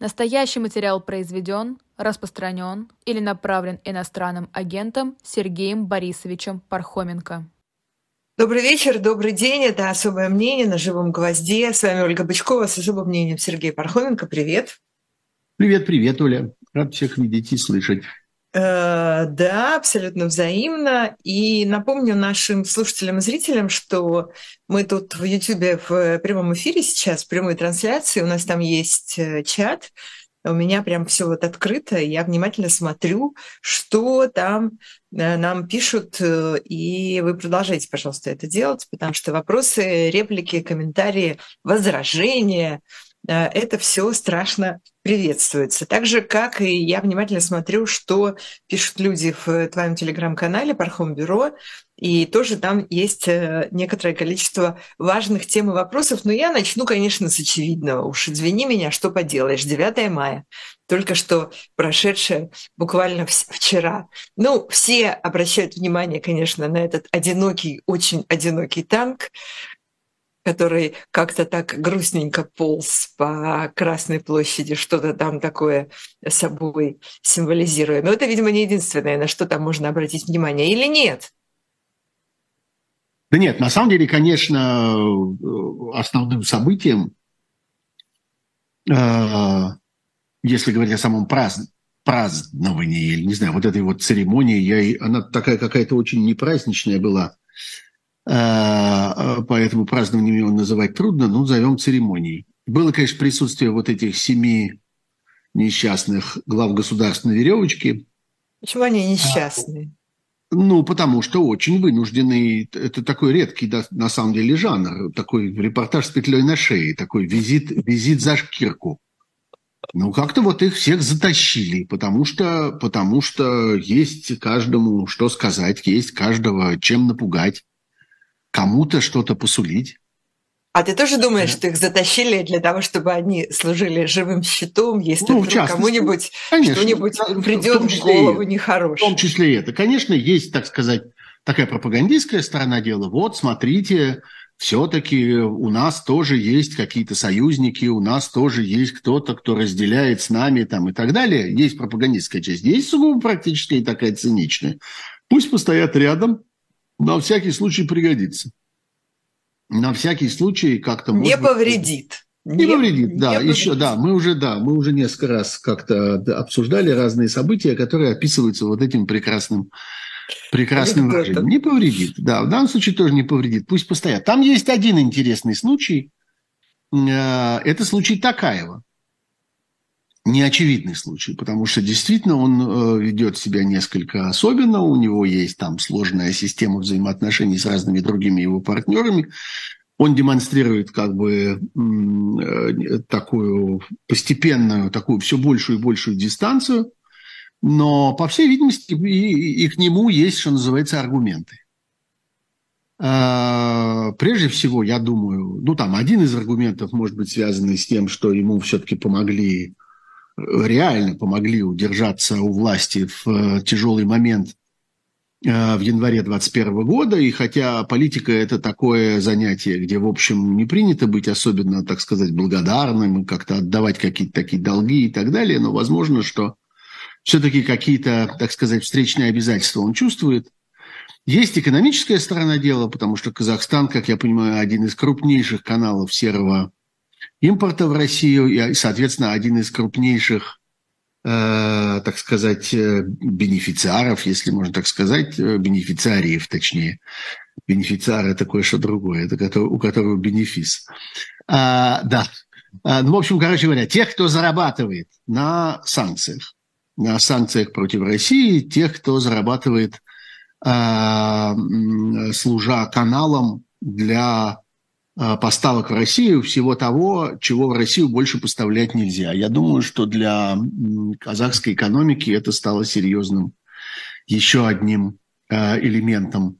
Настоящий материал произведен, распространен или направлен иностранным агентом Сергеем Борисовичем Пархоменко. Добрый вечер, добрый день. Это «Особое мнение» на «Живом гвозде». С вами Ольга Бычкова с особым мнением Сергей Пархоменко. Привет. Привет, привет, Оля. Рад всех видеть и слышать. Э, да, абсолютно взаимно. И напомню нашим слушателям и зрителям, что мы тут в YouTube в прямом эфире сейчас, в прямой трансляции. У нас там есть э, чат. У меня прям все вот открыто. Я внимательно смотрю, что там э, нам пишут. И вы продолжайте, пожалуйста, это делать, потому что вопросы, реплики, комментарии, возражения – это все страшно приветствуется. Так же, как и я внимательно смотрю, что пишут люди в твоем телеграм-канале Пархом Бюро, и тоже там есть э, некоторое количество важных тем и вопросов. Но я начну, конечно, с очевидного. Уж извини меня, что поделаешь. 9 мая, только что прошедшее буквально вчера. Ну, все обращают внимание, конечно, на этот одинокий, очень одинокий танк, который как-то так грустненько полз по Красной площади, что-то там такое собой символизируя. Но это, видимо, не единственное, на что там можно обратить внимание. Или нет? Да нет, на самом деле, конечно, основным событием, э, если говорить о самом праздновании, или, не знаю, вот этой вот церемонии, я, она такая какая-то очень непраздничная была – поэтому празднованием его называть трудно, но назовем церемонией. Было, конечно, присутствие вот этих семи несчастных глав государственной веревочки. Почему они несчастные? Ну, потому что очень вынужденный, это такой редкий, на самом деле, жанр, такой репортаж с петлей на шее, такой визит, визит за шкирку. Ну, как-то вот их всех затащили, потому что, потому что есть каждому что сказать, есть каждого чем напугать кому-то что-то посулить. А ты тоже думаешь, что их затащили для того, чтобы они служили живым щитом, если ну, вдруг кому-нибудь что-нибудь придет в, в голову нехорошее? В том числе это. Конечно, есть, так сказать, такая пропагандистская сторона дела. Вот, смотрите, все-таки у нас тоже есть какие-то союзники, у нас тоже есть кто-то, кто разделяет с нами там и так далее. Есть пропагандистская часть, есть сугубо практическая и такая циничная. Пусть постоят рядом, на всякий случай пригодится. На всякий случай как-то... Не повредит. Не, не повредит, да. Не еще, да, мы уже, да, мы уже несколько раз как-то обсуждали разные события, которые описываются вот этим прекрасным прекрасным выражением. Не повредит, да, в данном случае тоже не повредит. Пусть постоят. Там есть один интересный случай. Э, это случай Такаева неочевидный случай, потому что действительно он э, ведет себя несколько особенно, у него есть там сложная система взаимоотношений с разными другими его партнерами, он демонстрирует как бы э, такую постепенную, такую все большую и большую дистанцию, но, по всей видимости, и, и к нему есть, что называется, аргументы. А, прежде всего, я думаю, ну там один из аргументов может быть связан с тем, что ему все-таки помогли реально помогли удержаться у власти в э, тяжелый момент э, в январе 2021 года. И хотя политика – это такое занятие, где, в общем, не принято быть особенно, так сказать, благодарным, как-то отдавать какие-то такие долги и так далее, но возможно, что все-таки какие-то, так сказать, встречные обязательства он чувствует. Есть экономическая сторона дела, потому что Казахстан, как я понимаю, один из крупнейших каналов серого импорта в Россию и, соответственно, один из крупнейших, э, так сказать, э, бенефициаров, если можно так сказать, э, бенефициариев, точнее. Бенефициар – это кое-что другое, это у которого бенефис. А, да. А, ну, в общем, короче говоря, тех, кто зарабатывает на санкциях, на санкциях против России, тех, кто зарабатывает, а, служа каналом для поставок в Россию всего того, чего в Россию больше поставлять нельзя. Я думаю, что для казахской экономики это стало серьезным еще одним э, элементом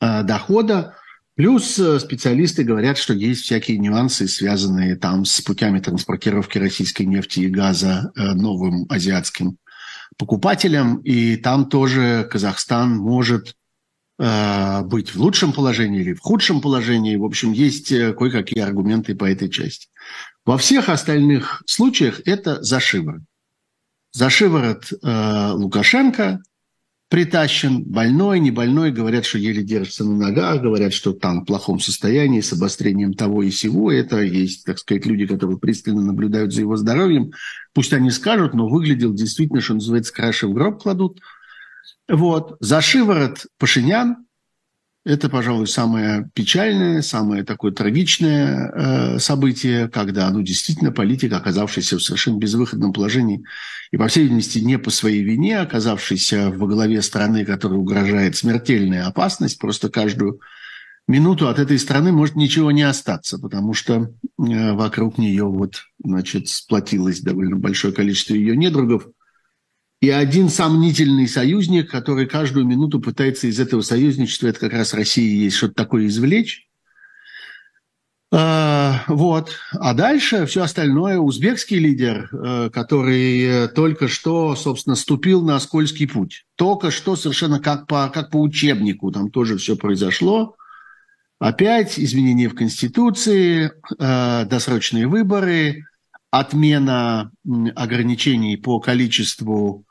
э, дохода. Плюс специалисты говорят, что есть всякие нюансы, связанные там с путями транспортировки российской нефти и газа новым азиатским покупателям. И там тоже Казахстан может Э, быть в лучшем положении или в худшем положении. В общем, есть э, кое-какие аргументы по этой части. Во всех остальных случаях это за шиворот. За э, Лукашенко притащен, больной, не больной, говорят, что еле держится на ногах, говорят, что там в плохом состоянии, с обострением того и сего. Это есть, так сказать, люди, которые пристально наблюдают за его здоровьем. Пусть они скажут, но выглядел действительно, что называется, краши в гроб кладут. Вот. За шиворот Пашинян, это, пожалуй, самое печальное, самое такое трагичное э, событие, когда, ну, действительно, политик, оказавшийся в совершенно безвыходном положении и, по всей видимости, не по своей вине, оказавшийся во главе страны, которой угрожает смертельная опасность, просто каждую минуту от этой страны может ничего не остаться, потому что э, вокруг нее вот, значит, сплотилось довольно большое количество ее недругов – и один сомнительный союзник, который каждую минуту пытается из этого союзничества, это как раз Россия есть, что-то такое извлечь. А, вот. А дальше все остальное. Узбекский лидер, э, который только что, собственно, ступил на скользкий путь. Только что совершенно как по, как по учебнику там тоже все произошло. Опять изменения в Конституции, э, досрочные выборы, отмена ограничений по количеству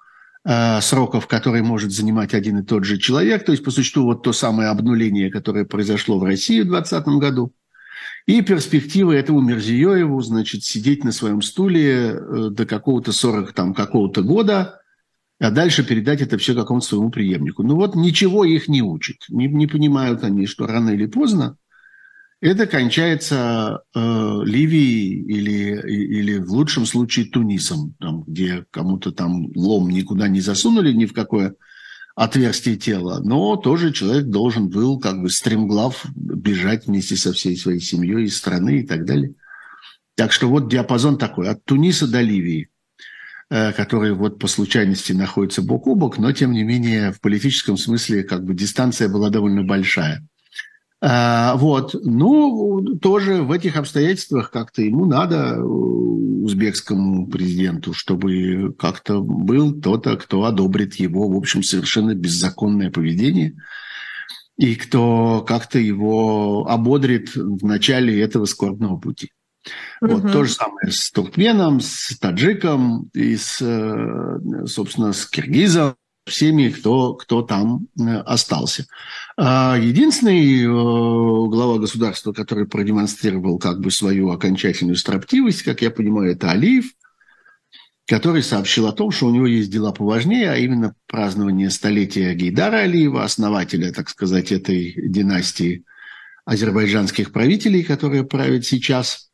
сроков, которые может занимать один и тот же человек. То есть, по существу, вот то самое обнуление, которое произошло в России в 2020 году. И перспектива этому Мерзиёеву, значит, сидеть на своем стуле э, до какого-то 40 там, какого-то года, а дальше передать это все какому-то своему преемнику. Ну вот ничего их не учит. Не, не понимают они, что рано или поздно это кончается э, Ливией или, или в лучшем случае Тунисом, там, где кому-то там лом никуда не засунули ни в какое отверстие тела, но тоже человек должен был как бы стремглав бежать вместе со всей своей семьей из страны и так далее. Так что вот диапазон такой, от Туниса до Ливии, э, который вот по случайности находится бок о бок, но тем не менее в политическом смысле как бы дистанция была довольно большая. А, вот. Ну, тоже в этих обстоятельствах как-то ему надо, э, узбекскому президенту, чтобы как-то был кто-то, кто одобрит его, в общем, совершенно беззаконное поведение и кто как-то его ободрит в начале этого скорбного пути. Угу. Вот то же самое с туркменом, с таджиком и с, э, собственно, с киргизом, всеми, кто, кто там э, остался. А единственный э, глава государства, который продемонстрировал как бы свою окончательную строптивость, как я понимаю, это Алиев, который сообщил о том, что у него есть дела поважнее, а именно празднование столетия Гейдара Алиева, основателя, так сказать, этой династии азербайджанских правителей, которые правят сейчас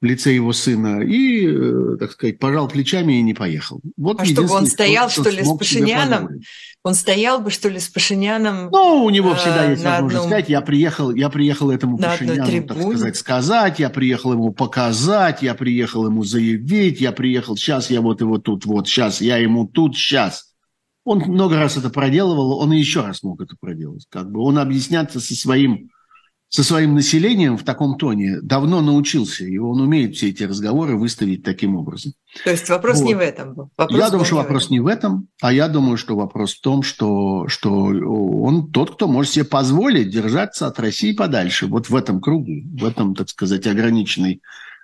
в лице его сына, и, э, так сказать, пожал плечами и не поехал. Вот а чтобы он стоял, что ли, с Пашиняном? Он стоял бы, что ли, с Пашиняном? Ну, у него всегда э, есть возможность одном... сказать, я приехал, я приехал этому на Пашиняну, так сказать, сказать, я приехал ему показать, я приехал ему заявить, я приехал, сейчас я вот его тут, вот, сейчас я ему тут, сейчас. Он много раз это проделывал, он и еще раз мог это проделать. Как бы он объясняться со своим со своим населением в таком тоне давно научился, и он умеет все эти разговоры выставить таким образом. То есть вопрос вот. не в этом был? Вопрос я думаю, что вопрос не в этом, а я думаю, что вопрос в том, что, что он тот, кто может себе позволить держаться от России подальше, вот в этом кругу, в этом, так сказать, ограниченной,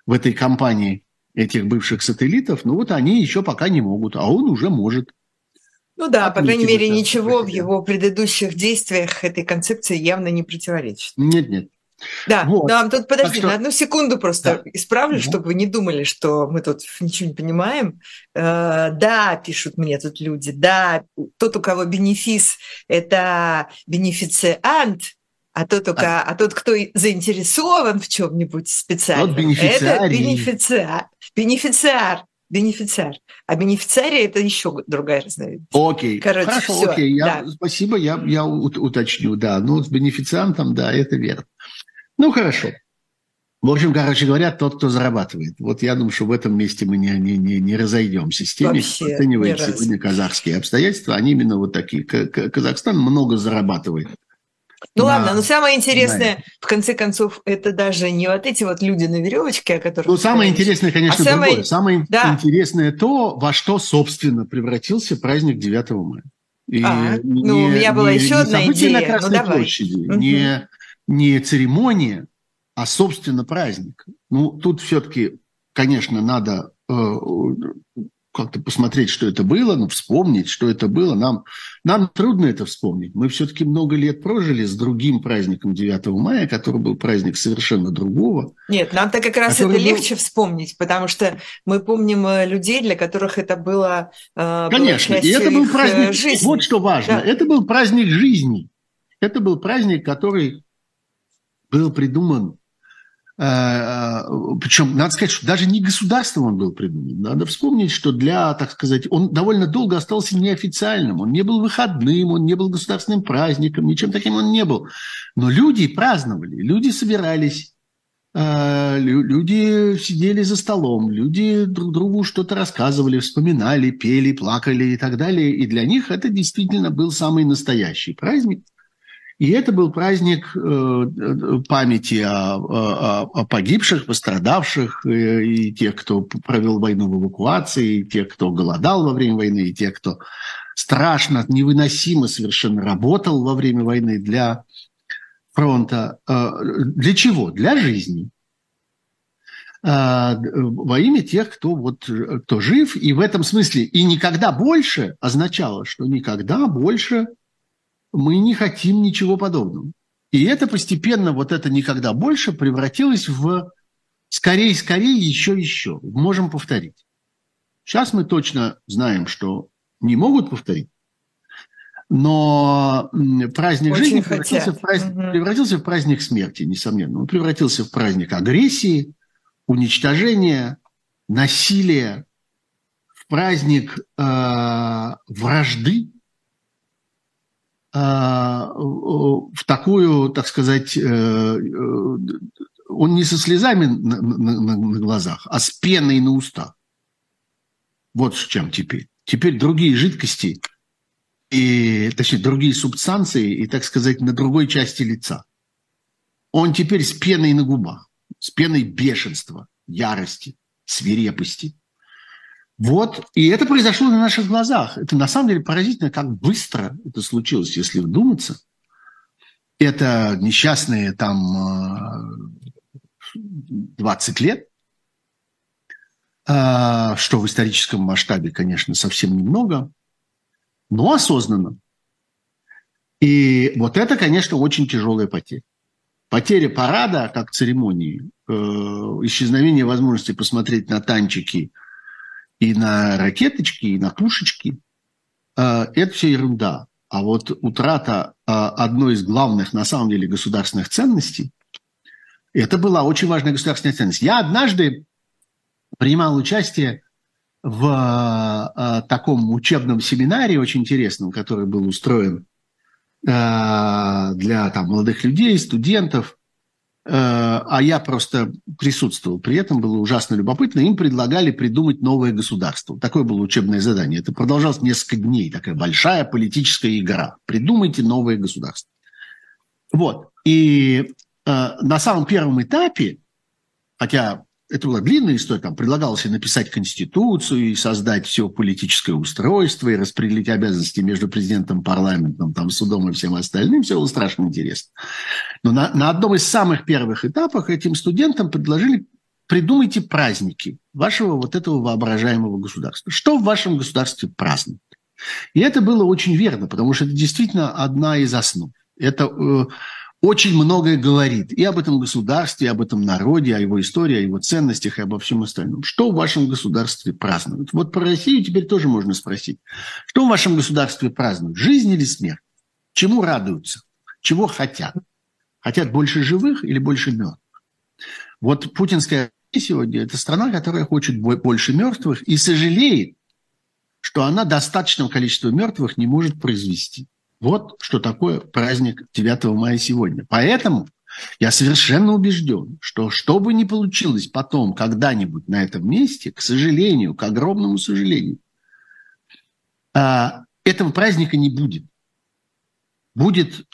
в этой компании этих бывших сателлитов, ну вот они еще пока не могут, а он уже может. Ну да, по крайней мере, ничего в его предыдущих действиях этой концепции явно не противоречит. Нет, нет. Да, вот. да, тут подожди, что... на одну секунду просто да. исправлю, да. чтобы вы не думали, что мы тут ничего не понимаем. Э, да, пишут мне тут люди, да, тот, у кого бенефис, это бенефициант, а тот, у а... а тот кто заинтересован в чем-нибудь специальном, это бенефициар. Бенефициар бенефициар. А бенефициария – это еще другая разновидность. Окей, Короче, хорошо, все. окей, я, да. спасибо, я, я уточню, да. Ну, с бенефициантом, да, это верно. Ну, хорошо. В общем, короче говоря, тот, кто зарабатывает. Вот я думаю, что в этом месте мы не, не, не, не разойдемся с теми, Вообще, кто оценивает сегодня казахские обстоятельства. Они именно вот такие. Казахстан много зарабатывает ну да. ладно, но самое интересное, да. в конце концов, это даже не вот эти вот люди на веревочке, о которых... Ну, самое интересное, конечно, а другое. Самое, самое да. интересное то, во что, собственно, превратился праздник 9 мая. И а, не, ну, у меня была не, еще не одна идея. на Красной ну, площади, угу. не, не церемония, а, собственно, праздник. Ну, тут все-таки конечно, надо как-то посмотреть, что это было, ну, вспомнить, что это было. Нам, нам трудно это вспомнить. Мы все-таки много лет прожили с другим праздником 9 мая, который был праздник совершенно другого. Нет, нам-то как раз это был... легче вспомнить, потому что мы помним э, людей, для которых это было э, Конечно, и это был э, праздник, жизни. вот что важно, да. это был праздник жизни. Это был праздник, который был придуман Причем, надо сказать, что даже не государством он был придуман. Надо вспомнить, что для, так сказать, он довольно долго остался неофициальным. Он не был выходным, он не был государственным праздником, ничем таким он не был. Но люди праздновали, люди собирались, э, люди сидели за столом, люди друг другу что-то рассказывали, вспоминали, пели, плакали и так далее. И для них это действительно был самый настоящий праздник – и это был праздник э, памяти о, о, о погибших, пострадавших, э, и тех, кто провел войну в эвакуации, и тех, кто голодал во время войны, и тех, кто страшно, невыносимо совершенно работал во время войны для фронта. Э, для чего? Для жизни. Во имя тех, кто, вот, кто жив, и в этом смысле и никогда больше означало, что никогда больше – мы не хотим ничего подобного. И это постепенно, вот это никогда больше превратилось в скорее, скорее, еще, еще. Можем повторить. Сейчас мы точно знаем, что не могут повторить, но праздник Очень жизни превратился в, праздник, угу. превратился в праздник смерти, несомненно. Он превратился в праздник агрессии, уничтожения, насилия, в праздник э, вражды, в такую, так сказать, э, э, он не со слезами на, на, на глазах, а с пеной на устах. Вот с чем теперь. Теперь другие жидкости, и, точнее, другие субстанции, и, так сказать, на другой части лица. Он теперь с пеной на губах, с пеной бешенства, ярости, свирепости – вот, и это произошло на наших глазах. Это на самом деле поразительно, как быстро это случилось, если вдуматься. Это несчастные там 20 э, лет, э, что в историческом масштабе, конечно, совсем немного, но осознанно. И вот это, конечно, очень тяжелая потеря. Потеря парада как церемонии, э, исчезновение возможности посмотреть на танчики – и на ракеточки, и на пушечки, э, это все ерунда. А вот утрата э, одной из главных, на самом деле, государственных ценностей, это была очень важная государственная ценность. Я однажды принимал участие в э, таком учебном семинаре очень интересном, который был устроен для там, молодых людей, студентов – а я просто присутствовал. При этом было ужасно любопытно. Им предлагали придумать новое государство. Такое было учебное задание. Это продолжалось несколько дней. Такая большая политическая игра. Придумайте новое государство. Вот. И э, на самом первом этапе, хотя это была длинная история, там предлагалось и написать конституцию, и создать все политическое устройство, и распределить обязанности между президентом, парламентом, там, судом и всем остальным. Все было страшно интересно. Но на, на одном из самых первых этапов этим студентам предложили придумайте праздники вашего вот этого воображаемого государства. Что в вашем государстве празднуют? И это было очень верно, потому что это действительно одна из основ. Это э, очень многое говорит и об этом государстве, и об этом народе, о его истории, о его ценностях и обо всем остальном. Что в вашем государстве празднуют? Вот про Россию теперь тоже можно спросить. Что в вашем государстве празднуют? Жизнь или смерть? Чему радуются? Чего хотят? Хотят больше живых или больше мертвых? Вот путинская сегодня – это страна, которая хочет больше мертвых и сожалеет, что она достаточного количества мертвых не может произвести. Вот что такое праздник 9 мая сегодня. Поэтому я совершенно убежден, что что бы ни получилось потом когда-нибудь на этом месте, к сожалению, к огромному сожалению, а, этого праздника не будет. Будет,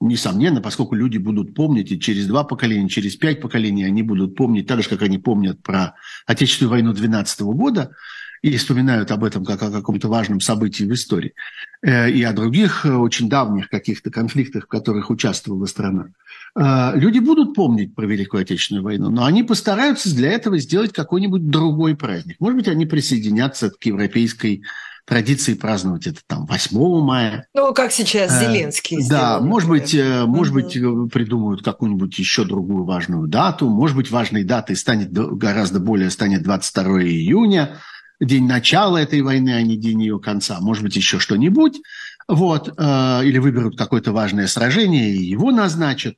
несомненно, поскольку люди будут помнить, и через два поколения, через пять поколений они будут помнить, так же, как они помнят про Отечественную войну 12 года, и вспоминают об этом как о каком-то важном событии в истории, э, и о других э, очень давних каких-то конфликтах, в которых участвовала страна. Э, люди будут помнить про Великую Отечественную войну, но они постараются для этого сделать какой-нибудь другой праздник. Может быть, они присоединятся к европейской традиции праздновать это там 8 мая. Ну, как сейчас Зеленский. Сделал, да, может быть, может быть, придумают какую-нибудь еще другую важную дату. Может быть, важной датой станет гораздо более станет 22 июня день начала этой войны, а не день ее конца. Может быть, еще что-нибудь. Вот. Э, или выберут какое-то важное сражение и его назначат.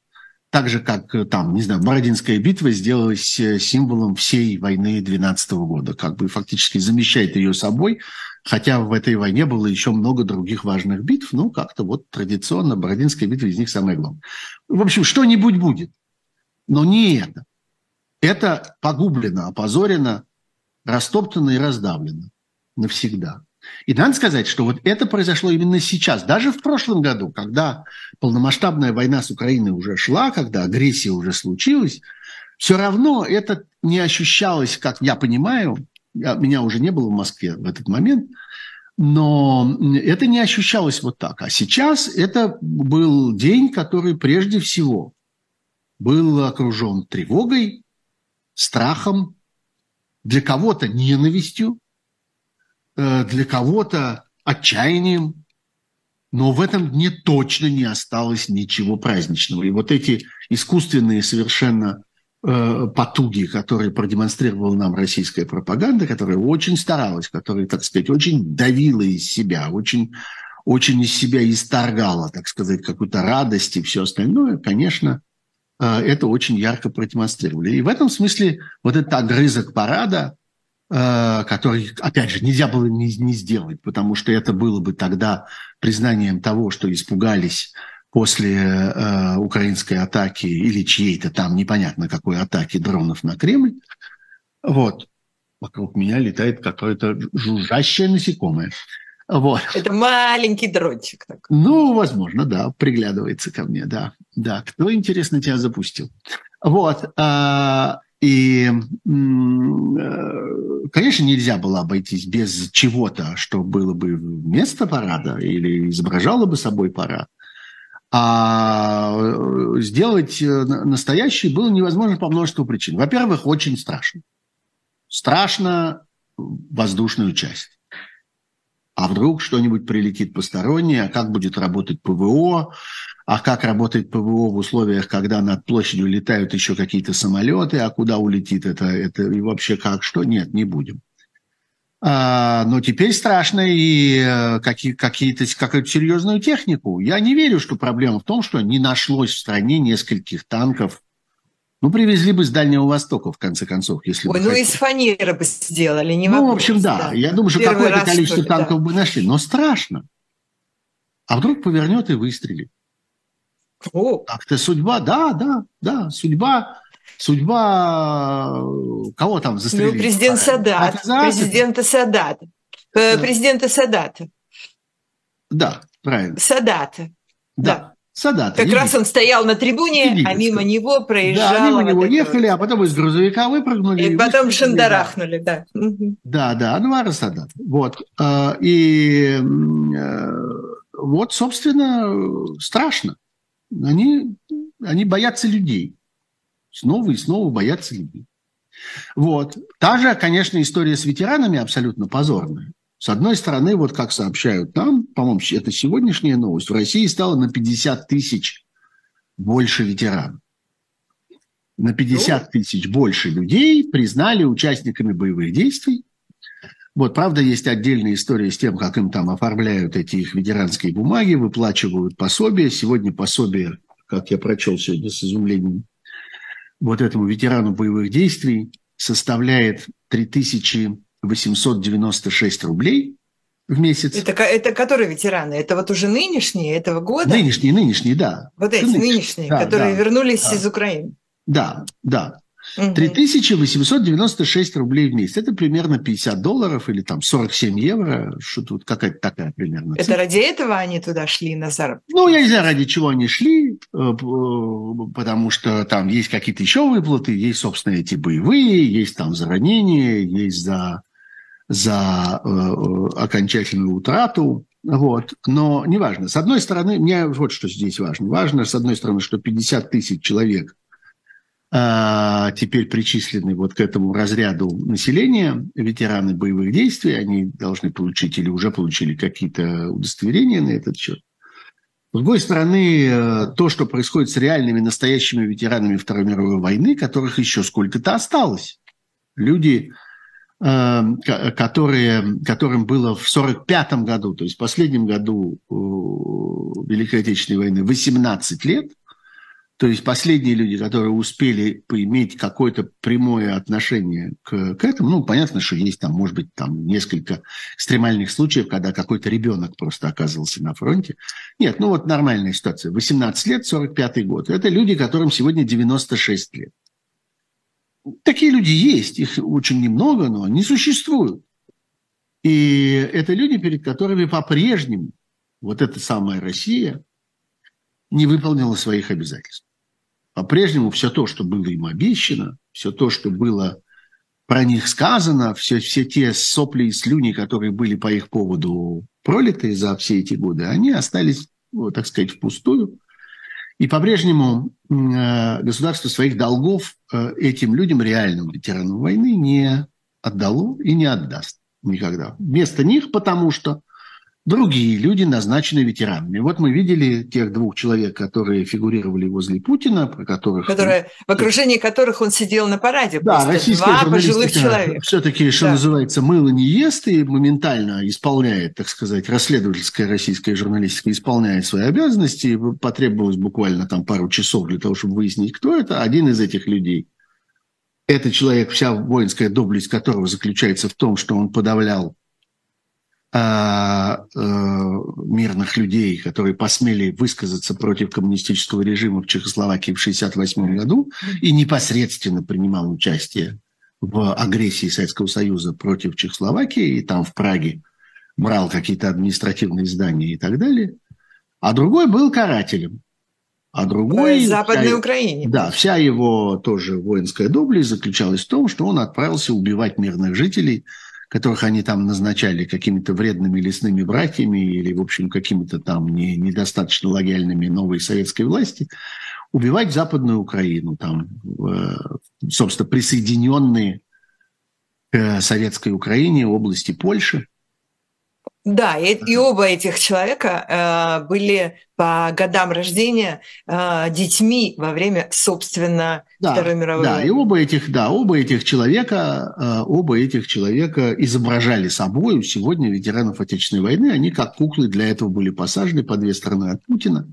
Так же, как э, там, не знаю, Бородинская битва сделалась э, символом всей войны 12 года, как бы фактически замещает ее собой, хотя в этой войне было еще много других важных битв, ну, как-то вот традиционно Бородинская битва из них самая главная. В общем, что-нибудь будет, но не это. Это погублено, опозорено, растоптана и раздавлена навсегда. И надо сказать, что вот это произошло именно сейчас. Даже в прошлом году, когда полномасштабная война с Украиной уже шла, когда агрессия уже случилась, все равно это не ощущалось, как я понимаю, я, меня уже не было в Москве в этот момент, но это не ощущалось вот так. А сейчас это был день, который прежде всего был окружен тревогой, страхом, для кого-то ненавистью, э, для кого-то отчаянием, но в этом дне точно не осталось ничего праздничного. И вот эти искусственные совершенно э, потуги, которые продемонстрировала нам российская пропаганда, которая очень старалась, которая, так сказать, очень давила из себя, очень, очень из себя исторгала, так сказать, какую-то радость и все остальное, конечно, это очень ярко продемонстрировали. И в этом смысле вот этот огрызок парада, э, который, опять же, нельзя было не, не сделать, потому что это было бы тогда признанием того, что испугались после э, украинской атаки или чьей-то там непонятно какой атаки дронов на Кремль. Вот. Вокруг меня летает какое-то жужжащее насекомое. Вот. Это маленький дрончик. Такой. Ну, возможно, да, приглядывается ко мне, да. Да, кто, интересно, тебя запустил? Вот. А, и, э, конечно, нельзя было обойтись без чего-то, что было бы вместо парада или изображало бы собой парад. А э, сделать э, настоящий было невозможно по множеству причин. Во-первых, очень страшно. Страшно воздушную часть а вдруг что-нибудь прилетит постороннее, а как будет работать ПВО, а как работает ПВО в условиях, когда над площадью летают еще какие-то самолеты, а куда улетит это, это и вообще как, что? Нет, не будем. А, но теперь страшно и э, какие, какие-то, какую-то серьезную технику. Я не верю, что проблема в том, что не нашлось в стране нескольких танков ну, привезли бы с Дальнего Востока, в конце концов, если Ой, бы ну, хотели. из фанеры бы сделали, не Ну, в общем, да. да. Я думаю, что какое-то количество танков да. бы нашли. Но страшно. А вдруг повернет и выстрелит. О. Так-то судьба, да, да, да, судьба, судьба, кого там застрелили? Ну, президент Садат, президента Садата, э, да. президента Садата. Да, правильно. Садата. Да. да. Садата. Как раз он стоял на трибуне, а мимо него проезжал. Да, мимо него ехали, а потом из грузовика выпрыгнули. И, и потом шандарахнули, да. Да, да, Анвара Садат. Вот. А, и э, вот, собственно, страшно. Они, они боятся людей. Снова и снова боятся людей. Вот. Та же, конечно, история с ветеранами абсолютно позорная. С одной стороны, вот как сообщают нам, по-моему, это сегодняшняя новость, в России стало на 50 тысяч больше ветеранов. На 50 тысяч больше людей признали участниками боевых действий. Вот, правда, есть отдельная история с тем, как им там оформляют эти их ветеранские бумаги, выплачивают пособия. Сегодня пособие, как я прочел сегодня с изумлением, вот этому ветерану боевых действий составляет 3000 896 рублей в месяц. Это, это которые ветераны? Это вот уже нынешние этого года? Нынешние, нынешние, да. Вот эти нынешние, нынешние да, которые да, вернулись да. из Украины. Да, да. 3896 рублей в месяц. Это примерно 50 долларов или там 47 евро. Что-то вот какая-то такая примерно. Это ради этого они туда шли на заработок? Ну, я не знаю, ради чего они шли, э, э, потому что там есть какие-то еще выплаты, есть, собственно, эти боевые, есть там за ранения, есть за за окончательную утрату. Вот. Но неважно. С одной стороны, мне вот что здесь важно. Важно, с одной стороны, что 50 тысяч человек а, теперь причислены вот к этому разряду населения, ветераны боевых действий, они должны получить или уже получили какие-то удостоверения на этот счет. С другой стороны, э, то, что происходит с реальными настоящими ветеранами Второй мировой войны, которых еще сколько-то осталось. Люди, э, которые, которым было в 1945 году, то есть в последнем году э, Великой Отечественной войны, 18 лет, то есть последние люди, которые успели иметь какое-то прямое отношение к, к этому, ну, понятно, что есть там, может быть, там несколько экстремальных случаев, когда какой-то ребенок просто оказывался на фронте. Нет, ну вот нормальная ситуация. 18 лет, 45 год. Это люди, которым сегодня 96 лет. Такие люди есть, их очень немного, но они существуют. И это люди, перед которыми по-прежнему вот эта самая Россия не выполнила своих обязательств по-прежнему все то, что было им обещано, все то, что было про них сказано, все, все те сопли и слюни, которые были по их поводу пролиты за все эти годы, они остались, так сказать, впустую. И по-прежнему государство своих долгов э, этим людям, реальным ветеранам войны, не отдало и не отдаст никогда. Вместо них, потому что другие люди назначены ветеранами. Вот мы видели тех двух человек, которые фигурировали возле Путина, про которых... Которые, в окружении которых он сидел на параде. Да, российская Два пожилых человека. Все-таки, что да. называется, мыло не ест и моментально исполняет, так сказать, расследовательская российская журналистика исполняет свои обязанности. Потребовалось буквально там пару часов для того, чтобы выяснить, кто это. Один из этих людей – это человек, вся воинская доблесть которого заключается в том, что он подавлял мирных людей, которые посмели высказаться против коммунистического режима в Чехословакии в 1968 году и непосредственно принимал участие в агрессии Советского Союза против Чехословакии, и там в Праге брал какие-то административные здания и так далее. А другой был карателем. А другой... В Западной вся, Украине. Да, вся его тоже воинская доблесть заключалась в том, что он отправился убивать мирных жителей – которых они там назначали какими-то вредными лесными братьями или, в общем, какими-то там не, недостаточно лояльными новой советской власти, убивать Западную Украину, там, э, собственно, присоединенные к советской Украине области Польши. Да, и, и оба этих человека э, были по годам рождения э, детьми во время, собственно, да, Второй мировой да, войны. и оба этих, да, оба этих человека, э, оба этих человека изображали собой сегодня ветеранов Отечественной войны. Они как куклы для этого были посажены по две стороны от Путина,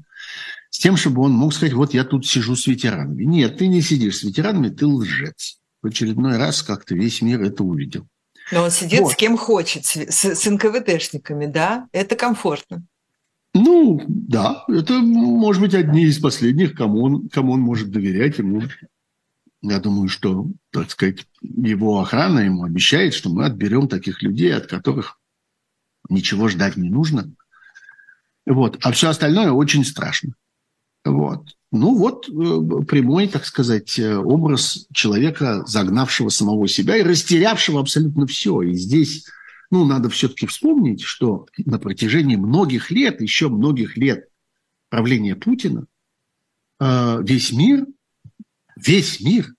с тем, чтобы он мог сказать, вот я тут сижу с ветеранами. Нет, ты не сидишь с ветеранами, ты лжец. В очередной раз как-то весь мир это увидел. Но он сидит вот. с кем хочет, с, с НКВДшниками, да? Это комфортно. Ну, да, это, может быть, одни из последних, кому он, кому он может доверять. Ему, я думаю, что, так сказать, его охрана ему обещает, что мы отберем таких людей, от которых ничего ждать не нужно. Вот. А все остальное очень страшно. Вот. Ну вот э, прямой, так сказать, э, образ человека, загнавшего самого себя и растерявшего абсолютно все. И здесь, ну, надо все-таки вспомнить, что на протяжении многих лет, еще многих лет правления Путина, э, весь мир, весь мир,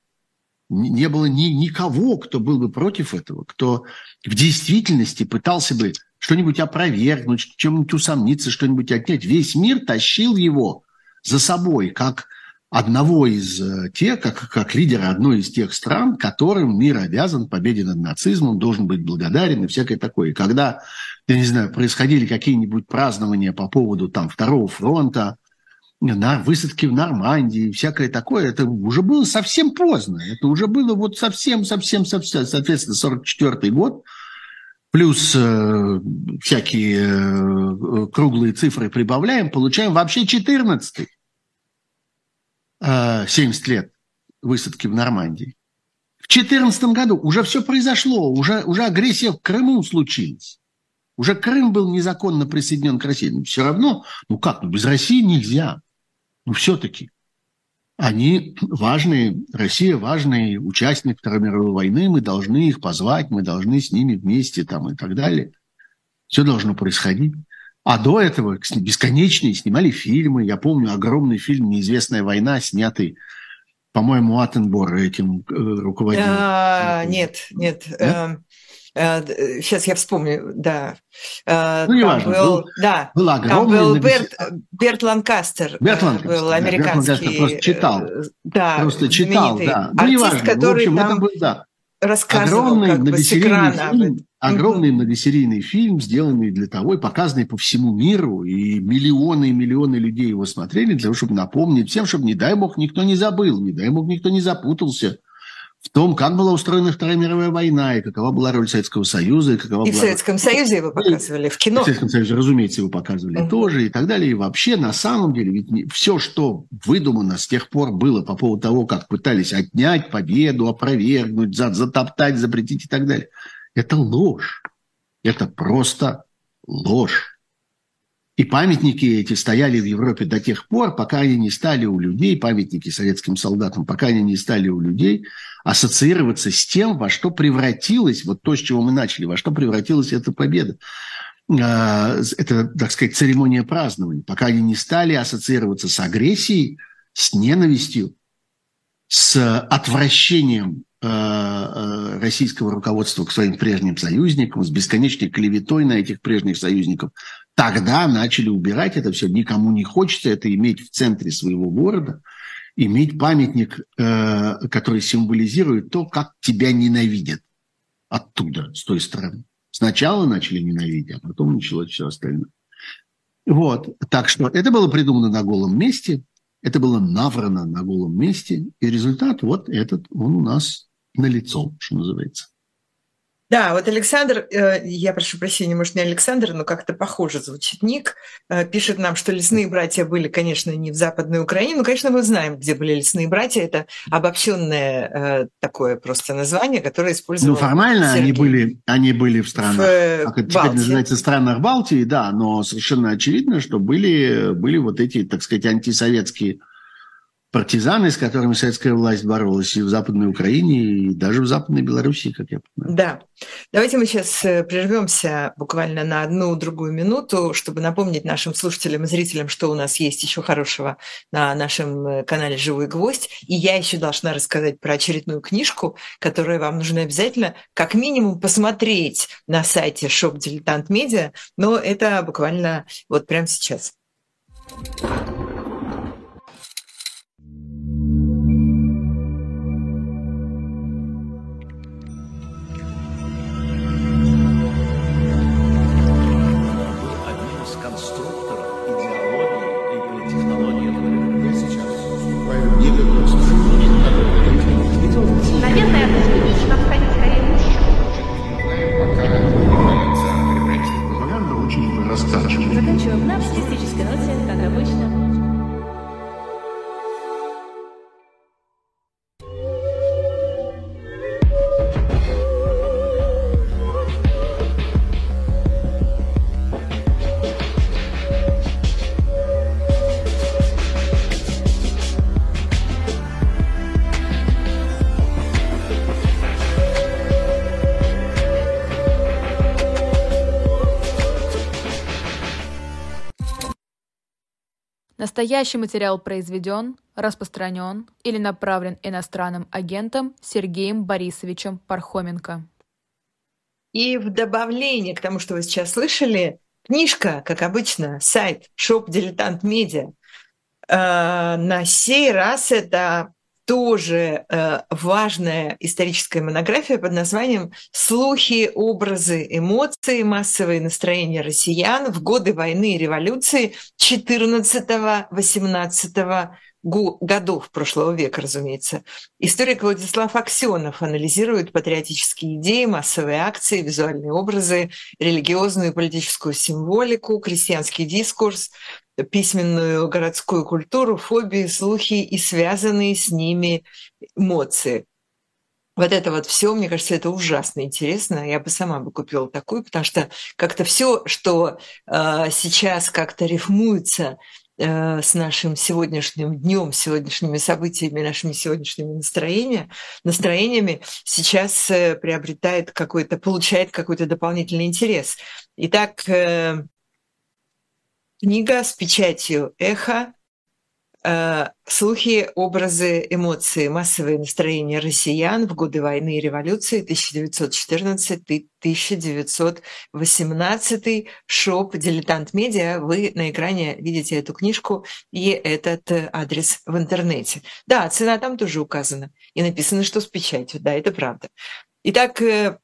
не было ни, никого, кто был бы против этого, кто в действительности пытался бы что-нибудь опровергнуть, чем-нибудь усомниться, что-нибудь отнять. Весь мир тащил его за собой как одного из э, тех, как, как лидера одной из тех стран, которым мир обязан победе над нацизмом, должен быть благодарен и всякое такое. И когда, я не знаю, происходили какие-нибудь празднования по поводу там Второго фронта, на высадки в Нормандии, всякое такое, это уже было совсем поздно. Это уже было вот совсем, совсем, совсем, соответственно, 44 год, плюс э, всякие э, круглые цифры прибавляем, получаем вообще 14 70 э, лет высадки в Нормандии. В 2014 году уже все произошло, уже, уже агрессия в Крыму случилась. Уже Крым был незаконно присоединен к России. Но все равно, ну как, ну без России нельзя. Ну все-таки. они важные, Россия важный участник Второй мировой войны, мы должны их позвать, мы должны с ними вместе там и так далее. Все должно происходить. А до этого бесконечные снимали фильмы. Я помню огромный фильм «Неизвестная война», снятый, по-моему, Аттенбор этим э, руководителем. А, нет, нет. Да? Эм, Сейчас э, я вспомню, да. Э, ну, неважно. Был, был, да, был огромный... Там был Берт, Берт Ланкастер. Берт Ланкастер, был американский... Да, Берт Ланкастер просто читал. Да, просто читал, да. Ну, артист, неважно. который в общем, там... это был, да рассказывал огромный как бы с экрана. Фильм, огромный многосерийный фильм, сделанный для того и показанный по всему миру, и миллионы и миллионы людей его смотрели для того, чтобы напомнить всем, чтобы, не дай бог, никто не забыл, не дай бог, никто не запутался в том, как была устроена Вторая мировая война, и какова была роль Советского Союза, и какова и была... в Советском Союзе его показывали, в кино. В Советском Союзе, разумеется, его показывали угу. тоже, и так далее. И вообще, на самом деле, ведь все, что выдумано с тех пор было по поводу того, как пытались отнять победу, опровергнуть, затоптать, запретить и так далее, это ложь. Это просто ложь. И памятники эти стояли в Европе до тех пор, пока они не стали у людей, памятники советским солдатам, пока они не стали у людей ассоциироваться с тем, во что превратилась, вот то, с чего мы начали, во что превратилась эта победа. А, это, так сказать, церемония празднования. Пока они не стали ассоциироваться с агрессией, с ненавистью, с отвращением а, а, российского руководства к своим прежним союзникам, с бесконечной клеветой на этих прежних союзников, тогда начали убирать это все. Никому не хочется это иметь в центре своего города, иметь памятник, э, который символизирует то, как тебя ненавидят оттуда, с той стороны. Сначала начали ненавидеть, а потом началось все остальное. Вот, так что это было придумано на голом месте, это было наврано на голом месте, и результат вот этот, он у нас на лицо, что называется. Да, вот Александр, э, я прошу прощения, может, не Александр, но как-то похоже звучит ник, э, пишет нам, что лесные братья были, конечно, не в Западной Украине. Ну, конечно, мы знаем, где были лесные братья. Это обобщенное э, такое просто название, которое использовал Ну, формально Сергей. они были, они были в странах, в как это теперь называется, странах Балтии, да, но совершенно очевидно, что были, были вот эти, так сказать, антисоветские партизаны, с которыми советская власть боролась и в Западной Украине, и даже в Западной Белоруссии, как я понимаю. Да. Давайте мы сейчас э, прервемся буквально на одну-другую минуту, чтобы напомнить нашим слушателям и зрителям, что у нас есть еще хорошего на нашем э, канале «Живой гвоздь». И я еще должна рассказать про очередную книжку, которую вам нужно обязательно как минимум посмотреть на сайте Shop Dilettant Media, но это буквально вот прямо сейчас. Thank you Настоящий материал произведен, распространен или направлен иностранным агентом Сергеем Борисовичем Пархоменко. И в добавление к тому, что вы сейчас слышали, книжка, как обычно, сайт Shop Дилетант Медиа. На сей раз это тоже э, важная историческая монография под названием «Слухи, образы, эмоции, массовые настроения россиян в годы войны и революции 14-18 годов прошлого века, разумеется. Историк Владислав Аксенов анализирует патриотические идеи, массовые акции, визуальные образы, религиозную и политическую символику, крестьянский дискурс, письменную городскую культуру, фобии, слухи и связанные с ними эмоции. Вот это вот все, мне кажется, это ужасно интересно. Я бы сама бы купила такую, потому что как-то все, что э, сейчас как-то рифмуется э, с нашим сегодняшним днем, сегодняшними событиями, нашими сегодняшними настроениями, настроениями сейчас э, приобретает какой-то, получает какой-то дополнительный интерес. Итак, э, книга с печатью «Эхо» Э, слухи, образы, эмоции, массовые настроения россиян в годы войны и революции 1914-1918. Shop «Дилетант Медиа». Вы на экране видите эту книжку и этот э, адрес в интернете. Да, цена там тоже указана. И написано, что с печатью. Да, это правда. Итак, э,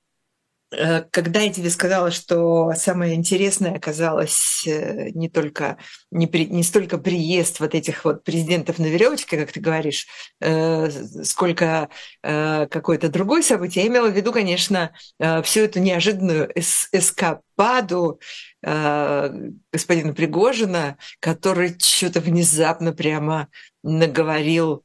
когда я тебе сказала, что самое интересное оказалось э, не только не, при, не столько приезд вот этих вот президентов на веревочке, как ты говоришь, э, сколько какое-то другое событие, я имела в виду, конечно, всю эту неожиданную эс эскападу господина Пригожина, который что-то внезапно прямо наговорил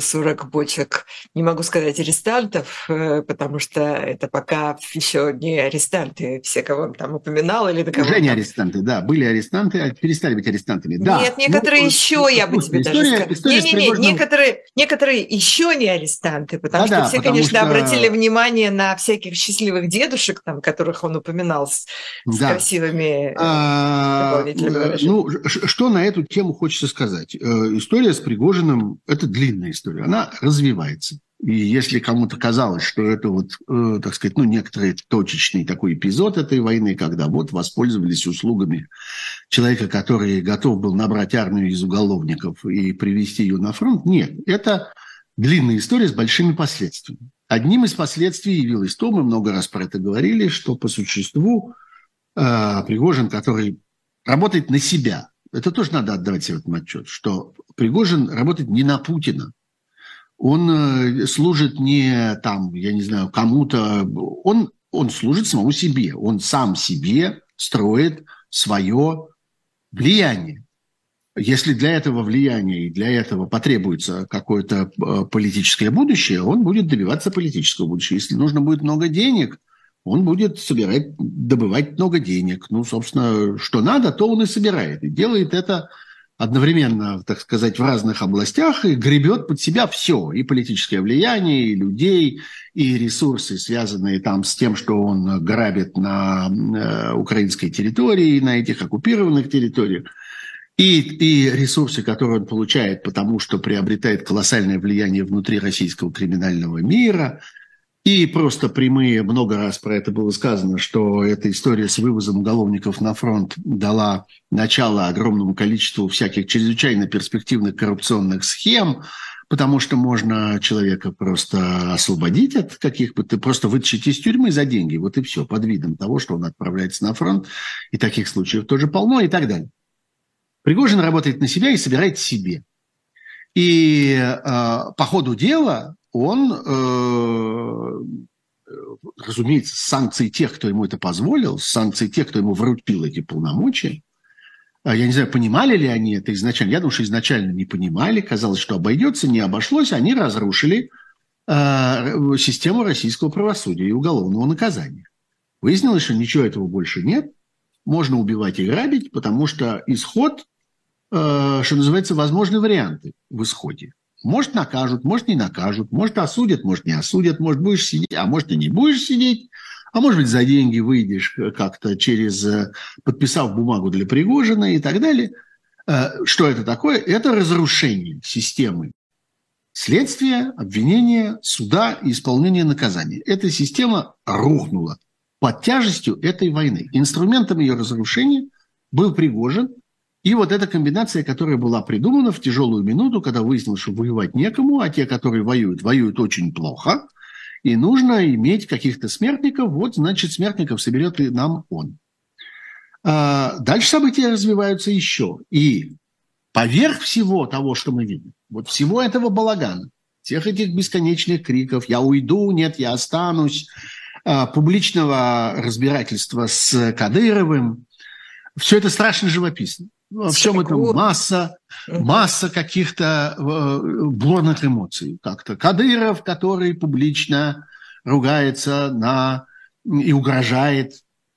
40 бочек, не могу сказать арестантов, э, потому что это пока еще не арестанты, все, кого он там упоминал или на кого Уже не там... арестанты, да, были арестанты, а перестали быть арестантами. Да. Нет, некоторые ну, еще, я бы тебе история, даже сказала. Не-не-не, Пригожным... некоторые, некоторые еще не арестанты, потому да, что да, все, потому конечно, что... обратили внимание на всяких счастливых дедушек, там, которых он упоминал с, да. с красивыми а, дополнительными Ну, что на эту тему хочется сказать? Э, история с Пригожиным – это длинная история, она развивается. И если кому-то казалось, что это вот, э, так сказать, ну, некоторый точечный такой эпизод этой войны, когда вот воспользовались услугами человека, который готов был набрать армию из уголовников и привести ее на фронт, нет, это длинная история с большими последствиями. Одним из последствий явилось то, мы много раз про это говорили, что по существу э, Пригожин, который работает на себя, это тоже надо отдавать себе в этом отчет, что Пригожин работает не на Путина. Он э, служит не там, я не знаю, кому-то. Он, он служит самому себе. Он сам себе строит свое влияние. Если для этого влияния и для этого потребуется какое-то э, политическое будущее, он будет добиваться политического будущего. Если нужно будет много денег – он будет собирать, добывать много денег. Ну, собственно, что надо, то он и собирает. И делает это одновременно, так сказать, в разных областях и гребет под себя все. И политическое влияние, и людей, и ресурсы, связанные там с тем, что он грабит на э, украинской территории, на этих оккупированных территориях. И, и ресурсы, которые он получает, потому что приобретает колоссальное влияние внутри российского криминального мира – и просто прямые, много раз про это было сказано, что эта история с вывозом уголовников на фронт дала начало огромному количеству всяких чрезвычайно перспективных коррупционных схем, потому что можно человека просто освободить от каких бы, ты просто вытащить из тюрьмы за деньги, вот и все, под видом того, что он отправляется на фронт, и таких случаев тоже полно, и так далее. Пригожин работает на себя и собирает себе. И э, по ходу дела он, э, разумеется, с санкцией тех, кто ему это позволил, с санкцией тех, кто ему вручил эти полномочия, а я не знаю, понимали ли они это изначально. Я думаю, что изначально не понимали. Казалось, что обойдется, не обошлось. Они разрушили э, систему российского правосудия и уголовного наказания. Выяснилось, что ничего этого больше нет. Можно убивать и грабить, потому что исход, э, что называется, возможны варианты в исходе. Может, накажут, может, не накажут, может, осудят, может, не осудят, может, будешь сидеть, а может, и не будешь сидеть. А может быть, за деньги выйдешь как-то через, э, подписав бумагу для Пригожина и так далее. Э, что это такое? Это разрушение системы следствия, обвинения, суда и исполнения наказания. Эта система рухнула под тяжестью этой войны. Инструментом ее разрушения был Пригожин, и вот эта комбинация, которая была придумана в тяжелую минуту, когда выяснилось, что воевать некому, а те, которые воюют, воюют очень плохо, и нужно иметь каких-то смертников, вот, значит, смертников соберет и нам он. А дальше события развиваются еще. И поверх всего того, что мы видим, вот всего этого балагана, всех этих бесконечных криков «я уйду», «нет, я останусь», а, публичного разбирательства с Кадыровым, все это страшно живописно. Во всем этом масса, масса каких-то э, бурных эмоций. Как-то Кадыров, который публично ругается на и угрожает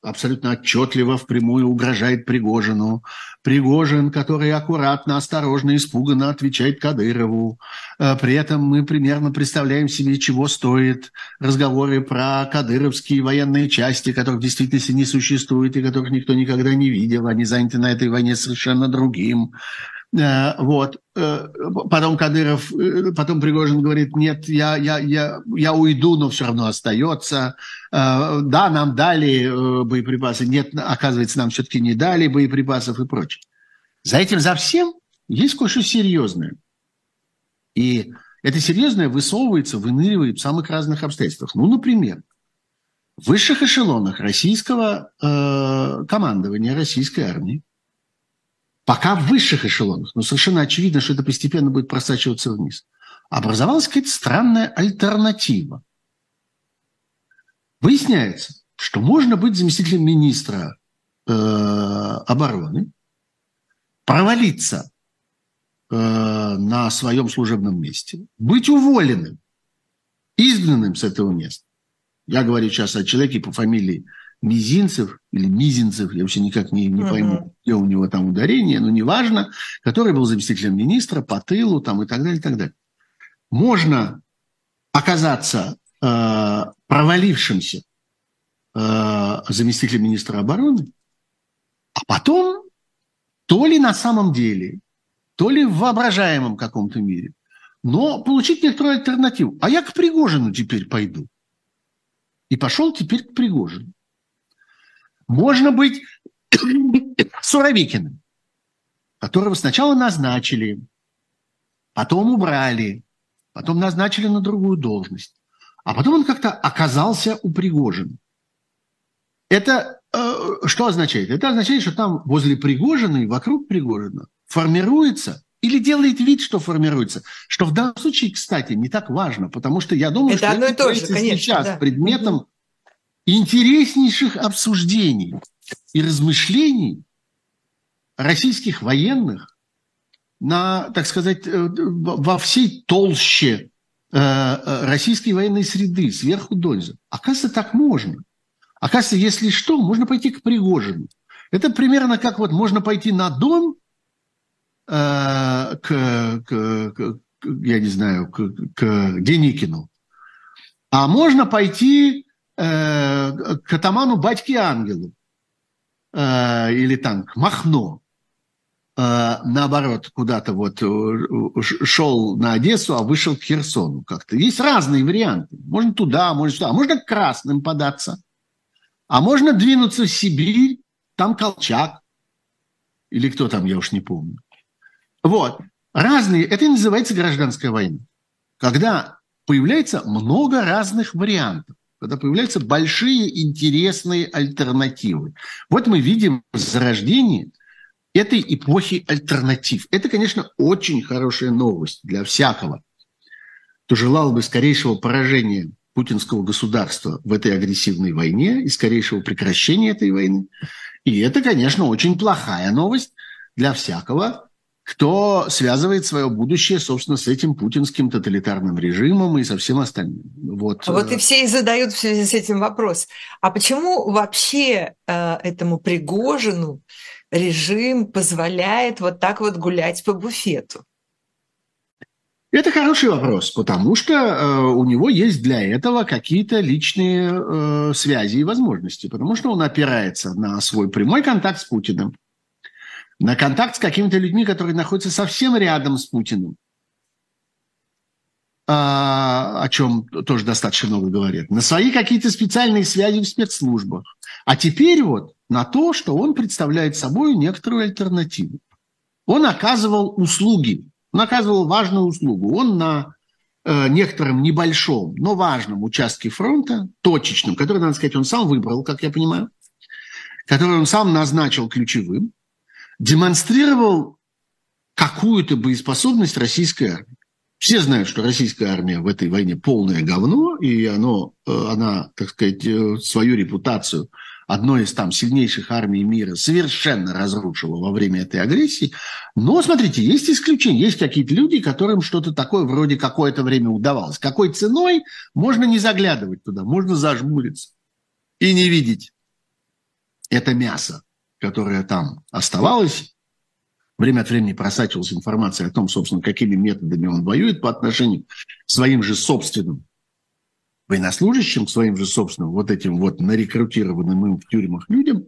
абсолютно отчетливо впрямую угрожает Пригожину. Пригожин, который аккуратно, осторожно, испуганно отвечает Кадырову. Э, при этом мы примерно представляем себе, чего стоят разговоры про кадыровские военные части, которых в действительности не существует и которых никто никогда не видел. Они заняты на этой войне совершенно другим. Э, вот. Э, потом Кадыров, э, потом Пригожин говорит, нет, я, я, я, я уйду, но все равно остается. Да, нам дали боеприпасы, нет, оказывается, нам все-таки не дали боеприпасов и прочее. За этим, за всем есть кое-что серьезное. И это серьезное высовывается, выныривает в самых разных обстоятельствах. Ну, например, в высших эшелонах российского э, командования, российской армии Пока в высших эшелонах, но совершенно очевидно, что это постепенно будет просачиваться вниз, образовалась какая-то странная альтернатива. Выясняется, что можно быть заместителем министра э, обороны, провалиться э, на своем служебном месте, быть уволенным, изгнанным с этого места. Я говорю сейчас о человеке по фамилии Мизинцев или Мизинцев, я вообще никак не, не пойму, где у него там ударение, но неважно, который был заместителем министра по тылу там, и так далее, и так далее. Можно оказаться э, провалившимся э, заместителем министра обороны, а потом то ли на самом деле, то ли в воображаемом каком-то мире, но получить некоторую альтернативу. А я к Пригожину теперь пойду. И пошел теперь к Пригожину. Можно быть Суровикиным, которого сначала назначили, потом убрали, потом назначили на другую должность, а потом он как-то оказался у Пригожина. Это э, что означает? Это означает, что там возле Пригожина и вокруг Пригожина формируется или делает вид, что формируется. Что в данном случае, кстати, не так важно, потому что я думаю, это что одно это и то же, конечно, сейчас да. предметом интереснейших обсуждений и размышлений российских военных на, так сказать, э, во всей толще э, э, российской военной среды, сверху донизу. Оказывается, так можно. Оказывается, если что, можно пойти к Пригожину. Это примерно как вот можно пойти на Дон к, к, к я не знаю, к, к Деникину. А можно пойти э, к атаману батьке Ангелу э, или там к Махно, э, наоборот, куда-то вот э, шел на Одессу, а вышел к Херсону как-то. Есть разные варианты. Можно туда, можно сюда. Можно к красным податься. А можно двинуться в Сибирь, там Колчак. Или кто там, я уж не помню. Вот. Разные. Это и называется гражданская война. Когда появляется много разных вариантов когда появляются большие интересные альтернативы. Вот мы видим зарождение этой эпохи альтернатив. Это, конечно, очень хорошая новость для всякого, кто желал бы скорейшего поражения путинского государства в этой агрессивной войне и скорейшего прекращения этой войны. И это, конечно, очень плохая новость для всякого, кто связывает свое будущее, собственно, с этим путинским тоталитарным режимом и со всем остальным. Вот, вот и э, все и задают в связи с этим вопрос. А почему вообще э, этому Пригожину режим позволяет вот так вот гулять по буфету? Это хороший вопрос, потому что э, у него есть для этого какие-то личные э, связи и возможности, потому что он опирается на свой прямой контакт с Путиным, на контакт с какими-то людьми, которые находятся совсем рядом с Путиным, а, о чем тоже достаточно много говорят, на свои какие-то специальные связи в спецслужбах. А теперь вот на то, что он представляет собой некоторую альтернативу. Он оказывал услуги, он оказывал важную услугу. Он на э, некотором небольшом, но важном участке фронта, точечном, который, надо сказать, он сам выбрал, как я понимаю, который он сам назначил ключевым, демонстрировал какую-то боеспособность российской армии. Все знают, что российская армия в этой войне полное говно, и оно, э, она, так сказать, э, свою репутацию одной из там сильнейших армий мира совершенно разрушила во время этой агрессии. Но, смотрите, есть исключения. Есть какие-то люди, которым что-то такое вроде какое-то время удавалось. Какой ценой можно не заглядывать туда, можно зажмуриться и не видеть это мясо, которое там оставалось, время от времени просачивалась информация о том, собственно, какими методами он воюет по отношению к своим же собственным военнослужащим, к своим же собственным вот этим вот нарекрутированным им в тюрьмах людям.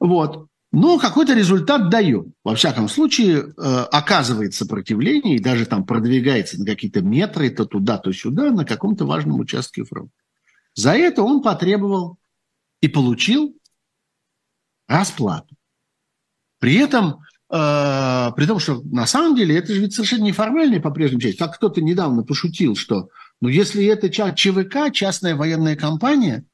Вот. Но какой-то результат дает. Во всяком случае, э, оказывает сопротивление и даже там продвигается на какие-то метры, то туда, то сюда, на каком-то важном участке фронта. За это он потребовал и получил расплату. При этом, э, при том, что на самом деле это же ведь совершенно неформальная по-прежнему часть. Как кто-то недавно пошутил, что ну, если это ЧВК, частная военная компания,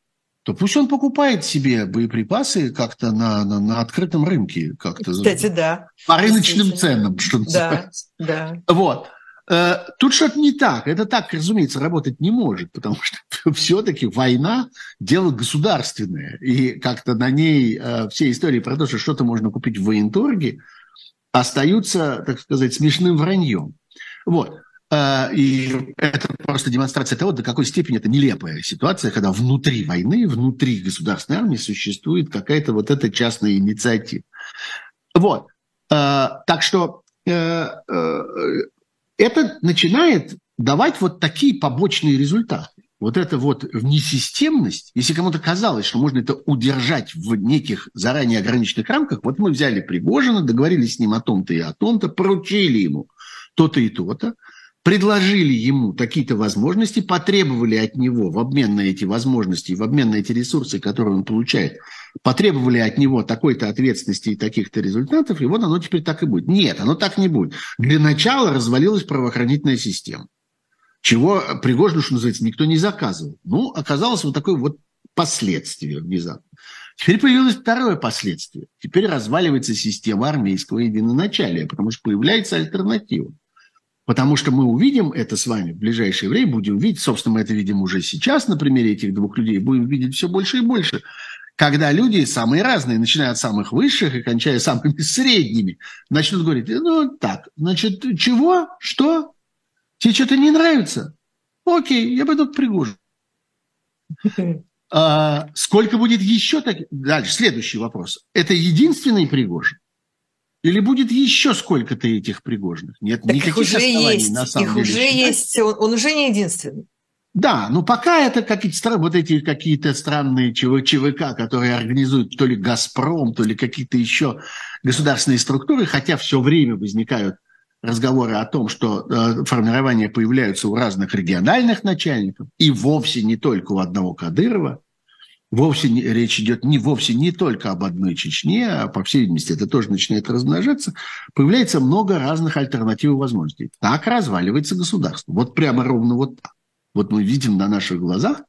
то пусть он покупает себе боеприпасы как-то на, на, на открытом рынке. Как-то, Кстати, да. По рыночным ценам, что называется. Да, да. Вот. Э, тут что-то не так. Это так, разумеется, работать не может, потому что все-таки война – дело государственное. И как-то на ней э, все истории про то, что что-то можно купить в военторге, остаются, так сказать, смешным враньем. Вот. А, и это просто демонстрация того, до какой степени это нелепая ситуация, когда внутри войны, внутри государственной армии существует какая-то вот эта частная инициатива. Вот. Так что э, э, это начинает давать вот такие побочные результаты. Вот эта вот несистемность, если кому-то казалось, что можно это удержать в неких заранее ограниченных рамках, вот мы взяли Пригожина, договорились с ним о том-то и о том-то, поручили ему то-то и то-то, предложили ему какие-то возможности, потребовали от него в обмен на эти возможности, в обмен на эти ресурсы, которые он получает, потребовали от него такой-то ответственности и таких-то результатов, и вот оно теперь так и будет. Нет, оно так не будет. Для начала развалилась правоохранительная система, чего Пригожину, что называется, никто не заказывал. Ну, оказалось вот такое вот последствие внезапно. Теперь появилось второе последствие. Теперь разваливается система армейского единоначалия, потому что появляется альтернатива. Потому что мы увидим это с вами в ближайшее время, будем видеть, собственно, мы это видим уже сейчас на примере этих двух людей, будем видеть все больше и больше, когда люди самые разные, начиная от самых высших и кончая самыми средними, начнут говорить, ну так, значит, чего, что, тебе что-то не нравится? Окей, я пойду к Пригожину. А, сколько будет еще таких? Дальше, следующий вопрос. Это единственный Пригожин? Или будет еще сколько-то этих Пригожных? Нет так никаких их уже есть. на самом их деле. уже считать. есть. Он, он уже не единственный. Да, но пока это какие-то вот эти какие-то странные ЧВК, которые организуют то ли Газпром, то ли какие-то еще государственные структуры, хотя все время возникают разговоры о том, что э, формирования появляются у разных региональных начальников, и вовсе не только у одного Кадырова, вовсе не, речь идет не вовсе не только об одной Чечне, а по всей видимости это тоже начинает размножаться, появляется много разных альтернатив и возможностей. Так разваливается государство. Вот прямо ровно вот так. Вот мы видим на наших глазах,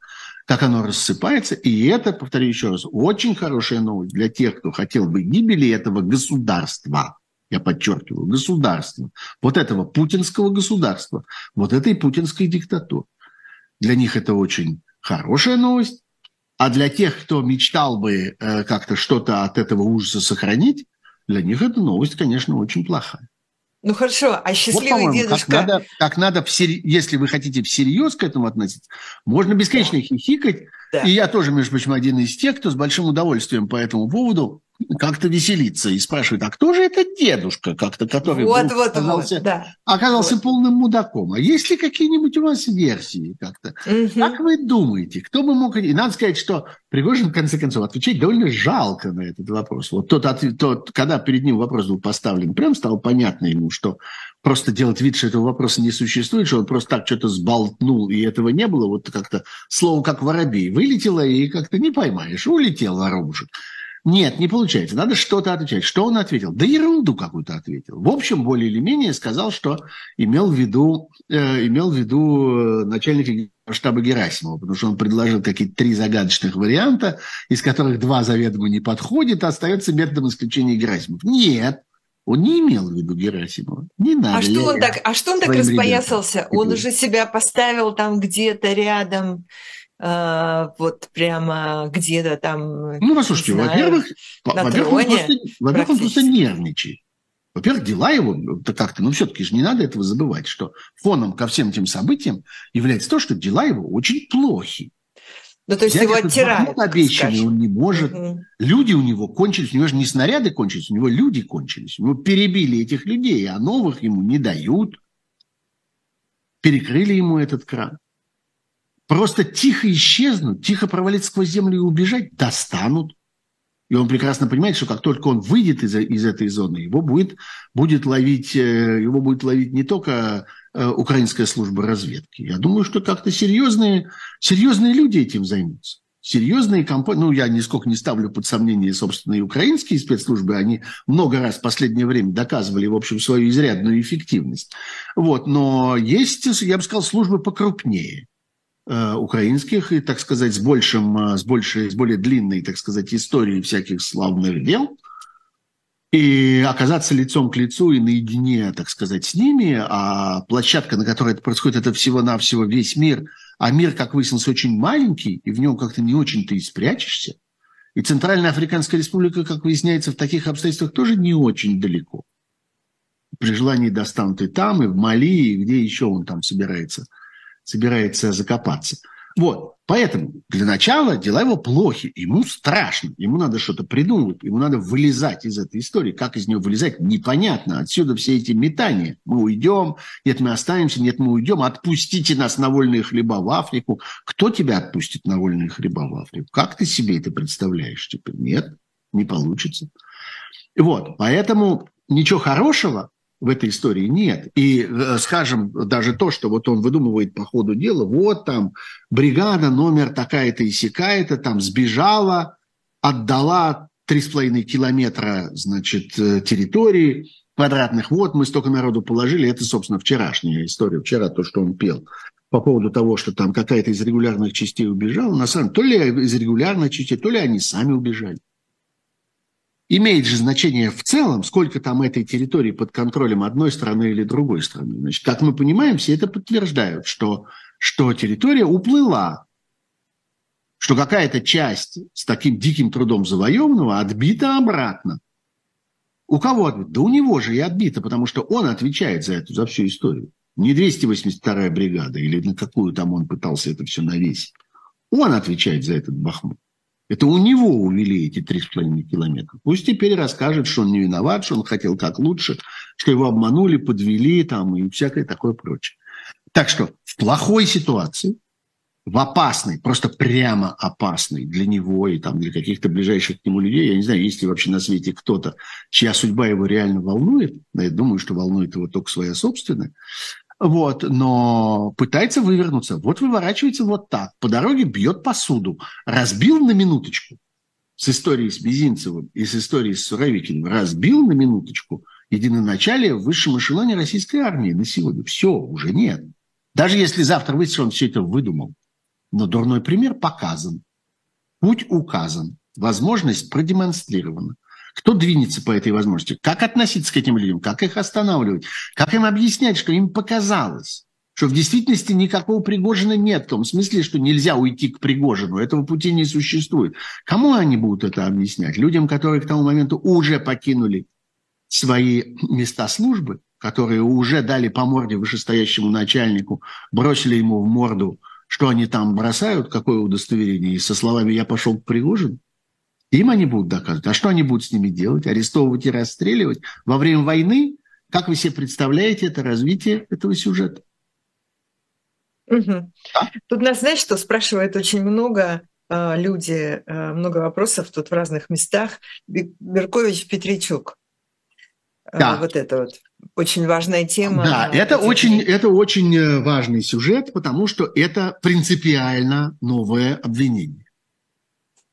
как оно рассыпается. И это, повторю еще раз, очень хорошая новость для тех, кто хотел бы гибели этого государства. Я подчеркиваю, государства. Вот этого путинского государства. Вот этой путинской диктатуры. Для них это очень хорошая новость. А для тех, кто мечтал бы э, как-то что-то от этого ужаса сохранить, для них эта новость, конечно, очень плохая. Ну хорошо, а счастливый вот, дедушка... Как надо, как надо всер... если вы хотите всерьез к этому относиться, можно бесконечно да. хихикать. Да. И я тоже, между прочим, один из тех, кто с большим удовольствием по этому поводу как-то веселится и спрашивает, а кто же этот дедушка, как-то, который вот, вот, оказался, вот, да. оказался вот. полным мудаком? А есть ли какие-нибудь у вас версии как-то? Угу. Как вы думаете, кто бы мог... И надо сказать, что Пригожин, в конце концов, отвечать довольно жалко на этот вопрос. Вот тот, тот, когда перед ним вопрос был поставлен, прям стало понятно ему, что просто делать вид, что этого вопроса не существует, что он просто так что-то сболтнул, и этого не было, вот как-то слово как воробей вылетело, и как-то не поймаешь, улетел воробушек. Нет, не получается. Надо что-то отвечать. Что он ответил? Да ерунду какую-то ответил. В общем, более или менее сказал, что имел в виду, э, имел в виду э, начальник штаба Герасимова, потому что он предложил какие-то три загадочных варианта, из которых два заведомо не подходят, а остается методом исключения Герасимов. Нет, он не имел в виду Герасимова. Не надо. А что он так, а что он так распоясался? Ребятам. Он уже себя поставил там где-то рядом вот прямо где-то там. Ну, послушайте, во-первых, во-первых, он просто, во-первых, он просто нервничает. Во-первых, дела его как-то, ну, все-таки же не надо этого забывать, что фоном ко всем этим событиям является то, что дела его очень плохи. Ну, то есть Взять его оттирают, обещанный он не может. Мгм. Люди у него кончились, у него же не снаряды кончились, у него люди кончились. У него перебили этих людей, а новых ему не дают. Перекрыли ему этот кран. Просто тихо исчезнуть, тихо провалиться сквозь землю и убежать достанут. И он прекрасно понимает, что как только он выйдет из, из этой зоны, его будет, будет ловить, э, его будет ловить не только э, украинская служба разведки. Я думаю, что как-то серьезные, серьезные люди этим займутся. Серьезные компании, ну, я нисколько не ставлю под сомнение, собственно, и украинские спецслужбы, они много раз в последнее время доказывали, в общем, свою изрядную эффективность. Вот, но есть, я бы сказал, службы покрупнее украинских и, так сказать, с, большим, э, с, большей, с более длинной, так сказать, историей всяких славных дел, и оказаться лицом к лицу и наедине, так сказать, с ними, а площадка, на которой это происходит, это всего-навсего весь мир, а мир, как выяснилось, очень маленький, и в нем как-то не очень-то и спрячешься. И Центральная Африканская Республика, как выясняется, в таких обстоятельствах тоже не очень далеко. При желании достанут и там, и в Мали, и где еще он там собирается, собирается закопаться. Вот, поэтому для начала дела его плохи, ему страшно, ему надо что-то придумывать, ему надо вылезать из этой истории. Как из нее вылезать, непонятно. Отсюда все эти метания. Мы уйдем, нет, мы останемся, нет, мы уйдем. Отпустите нас на вольные хлеба в Африку. Кто тебя отпустит на вольные хлеба в Африку? Как ты себе это представляешь теперь? Нет, не получится. Вот, поэтому ничего хорошего в этой истории нет. И, э, скажем, даже то, что вот он выдумывает по ходу дела, вот там бригада номер такая-то и сякая-то там сбежала, отдала 3,5 километра, значит, э, территории квадратных. Вот мы столько народу положили. Это, собственно, вчерашняя история. Вчера то, что он пел по поводу того, что там какая-то из регулярных частей убежала. На самом деле, то ли из регулярных частей, то ли они сами убежали. Имеет же значение в целом, сколько там этой территории под контролем одной страны или другой страны. Значит, как мы понимаем, все это подтверждают, что, что территория уплыла, что какая-то часть с таким диким трудом завоеванного отбита обратно. У кого отбита? Да у него же и отбита, потому что он отвечает за эту, за всю историю. Не 282-я бригада или на какую там он пытался это все навесить. Он отвечает за этот Бахмут. Это у него увели эти три с половиной километра. Пусть теперь расскажет, что он не виноват, что он хотел как лучше, что его обманули, подвели там и всякое такое прочее. Так что в плохой ситуации, в опасной, просто прямо опасной для него и там для каких-то ближайших к нему людей, я не знаю, есть ли вообще на свете кто-то, чья судьба его реально волнует, но я думаю, что волнует его только своя собственная, вот, но пытается вывернуться. Вот выворачивается вот так. По дороге бьет посуду. Разбил на минуточку с историей с Безинцевым и с историей с Суровикиным. Разбил на минуточку единоначалие в высшем эшелоне российской армии на сегодня. Все, уже нет. Даже если завтра выйдет, он все это выдумал. Но дурной пример показан. Путь указан. Возможность продемонстрирована. Кто двинется по этой возможности? Как относиться к этим людям? Как их останавливать? Как им объяснять, что им показалось? Что в действительности никакого Пригожина нет, в том смысле, что нельзя уйти к Пригожину, этого пути не существует. Кому они будут это объяснять? Людям, которые к тому моменту уже покинули свои места службы, которые уже дали по морде вышестоящему начальнику, бросили ему в морду, что они там бросают, какое удостоверение, и со словами «я пошел к Пригожину». Им они будут доказывать. А что они будут с ними делать? Арестовывать и расстреливать? Во время войны? Как вы себе представляете это развитие этого сюжета? Угу. А? Тут нас, знаешь, что спрашивают очень много э, люди, э, много вопросов тут в разных местах. Беркович Петричук. Э, да. Вот это вот очень важная тема. Да, это очень, это очень важный сюжет, потому что это принципиально новое обвинение.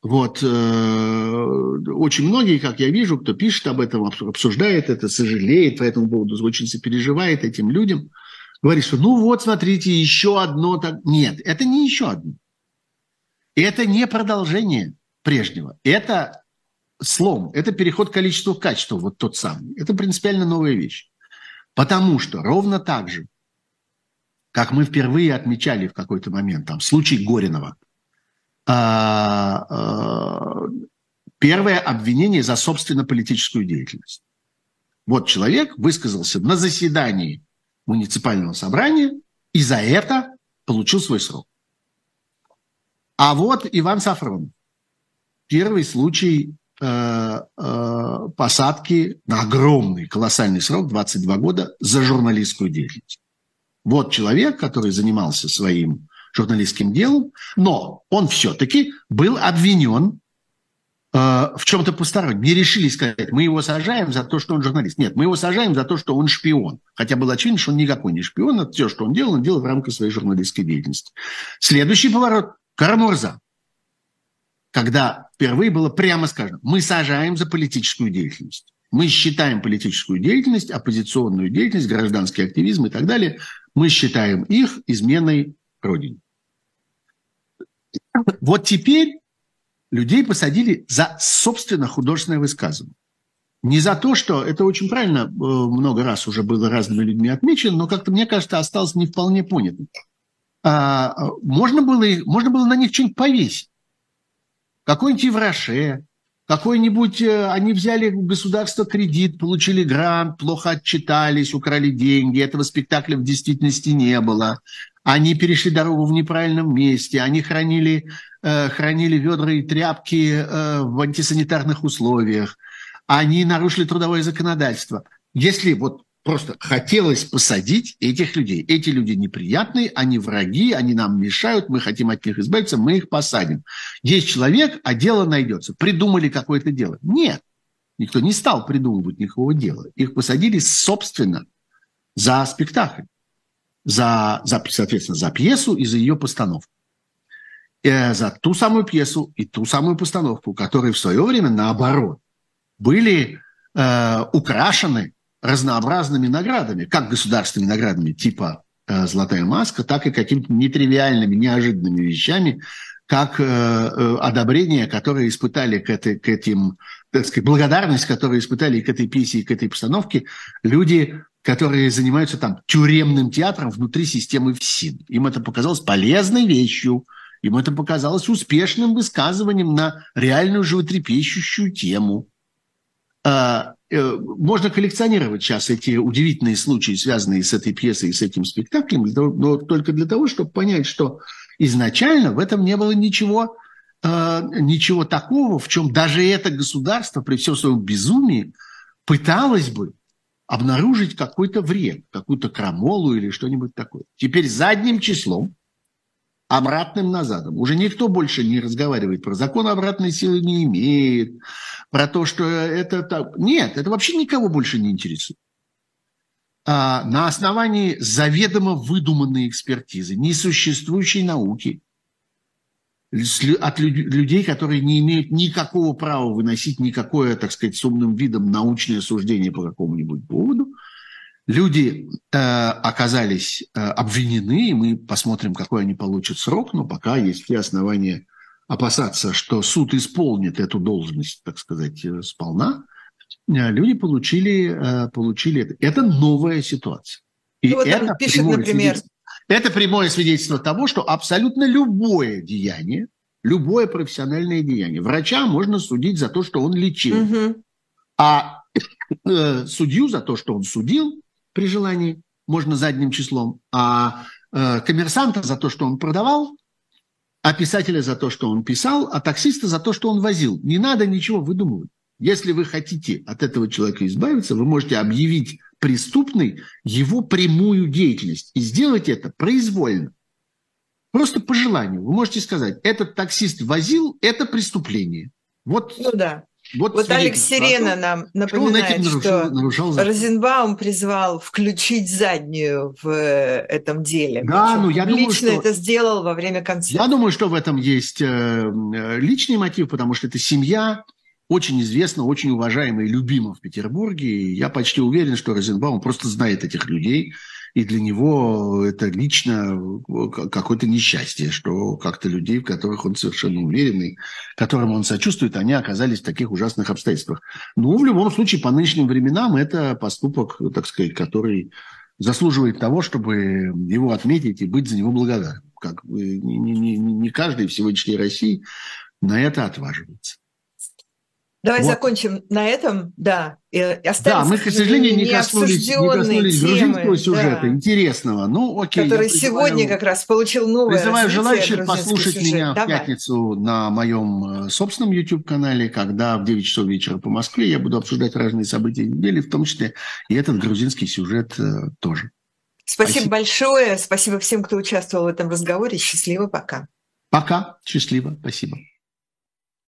Вот, э, очень многие, как я вижу, кто пишет об этом, обсуждает это, сожалеет по этому поводу, очень сопереживает этим людям, говорит, что ну вот, смотрите, еще одно. Так... Нет, это не еще одно. Это не продолжение прежнего. Это слом, это переход к количеству в качество, вот тот самый. Это принципиально новая вещь. Потому что ровно так же, как мы впервые отмечали в какой-то момент, там, случай Горинова – первое обвинение за собственно политическую деятельность. Вот человек высказался на заседании муниципального собрания и за это получил свой срок. А вот Иван Сафрон. Первый случай э, э, посадки на огромный, колоссальный срок, 22 года, за журналистскую деятельность. Вот человек, который занимался своим журналистским делом, но он все-таки был обвинен э, в чем-то постороннем. Не решили сказать, мы его сажаем за то, что он журналист. Нет, мы его сажаем за то, что он шпион. Хотя было очевидно, что он никакой не шпион. Это все, что он делал, он делал в рамках своей журналистской деятельности. Следующий поворот – Карамурза. Когда впервые было прямо сказано, мы сажаем за политическую деятельность. Мы считаем политическую деятельность, оппозиционную деятельность, гражданский активизм и так далее, мы считаем их изменой Родине. Вот теперь людей посадили за собственно художественное высказывание. Не за то, что это очень правильно э, много раз уже было разными людьми отмечено, но как-то, мне кажется, осталось не вполне понятым. А, можно, было, можно было на них что-нибудь повесить. Какой-нибудь Евроше, какой-нибудь... Э, они взяли у государства кредит, получили грант, плохо отчитались, украли деньги. Этого спектакля в действительности не было. Они перешли дорогу в неправильном месте, они хранили, э, хранили ведра и тряпки э, в антисанитарных условиях, они нарушили трудовое законодательство. Если вот просто хотелось посадить этих людей, эти люди неприятные, они враги, они нам мешают, мы хотим от них избавиться, мы их посадим. Есть человек, а дело найдется. Придумали какое-то дело. Нет, никто не стал придумывать никакого дела. Их посадили, собственно, за спектакль за, за, соответственно, за пьесу и за ее постановку. Э, за ту самую пьесу и ту самую постановку, которые в свое время, наоборот, были э, украшены разнообразными наградами, как государственными наградами типа э, «Золотая маска», так и какими-то нетривиальными, неожиданными вещами, как э, э, одобрение, которое испытали к, этой, к этим, так сказать, благодарность, которую испытали к этой пьесе и к этой постановке люди, которые занимаются там тюремным театром внутри системы ФСИН. Им это показалось полезной вещью, им это показалось успешным высказыванием на реальную животрепещущую тему. А, можно коллекционировать сейчас эти удивительные случаи, связанные с этой пьесой и с этим спектаклем, но только для того, чтобы понять, что изначально в этом не было ничего, а, ничего такого, в чем даже это государство при всем своем безумии пыталось бы обнаружить какой-то вред, какую-то крамолу или что-нибудь такое. Теперь задним числом, обратным назадом. Уже никто больше не разговаривает про закон обратной силы не имеет, про то, что это так. Нет, это вообще никого больше не интересует. А на основании заведомо выдуманной экспертизы, несуществующей науки, от людей, которые не имеют никакого права выносить никакое, так сказать, с умным видом научное суждение по какому-нибудь поводу. Люди э, оказались э, обвинены, и мы посмотрим, какой они получат срок, но пока есть все основания опасаться, что суд исполнит эту должность, так сказать, э, сполна. Э, люди получили, э, получили это. Это новая ситуация. И ну, вот это пишет, например, это прямое свидетельство того, что абсолютно любое деяние, любое профессиональное деяние, врача можно судить за то, что он лечил, а э, судью за то, что он судил при желании, можно задним числом, а э, коммерсанта за то, что он продавал, а писателя за то, что он писал, а таксиста за то, что он возил. Не надо ничего выдумывать. Если вы хотите от этого человека избавиться, вы можете объявить преступной его прямую деятельность и сделать это произвольно. Просто по желанию. Вы можете сказать, этот таксист возил, это преступление. Вот, ну да. Вот, вот Алекс Сирена нам напоминает, что, нарушил, нарушал Розенбаум призвал включить заднюю в э, этом деле. Да, ну я думаю, лично что... это сделал во время концерта. Я думаю, что в этом есть э, э, личный мотив, потому что это семья, очень известно, очень уважаемо и любимо в Петербурге. И я почти уверен, что Розенбаум просто знает этих людей, и для него это лично какое-то несчастье, что как-то людей, в которых он совершенно уверенный, которым он сочувствует, они оказались в таких ужасных обстоятельствах. Ну, в любом случае, по нынешним временам это поступок, так сказать, который заслуживает того, чтобы его отметить и быть за него благодарным. Как не, не, не каждый в сегодняшней России на это отваживается. Давай вот. закончим на этом, да. И да, мы, к сожалению, не коснулись, не коснулись грузинского сюжета, да. интересного. Ну, окей. Который сегодня как раз получил новое Призываю желающих послушать сюжет. меня Давай. в пятницу на моем э, собственном YouTube-канале, когда в 9 часов вечера по Москве я буду обсуждать разные события недели, в том числе и этот грузинский сюжет э, тоже. Спасибо, Спасибо большое. Спасибо всем, кто участвовал в этом разговоре. Счастливо, пока. Пока. Счастливо. Спасибо.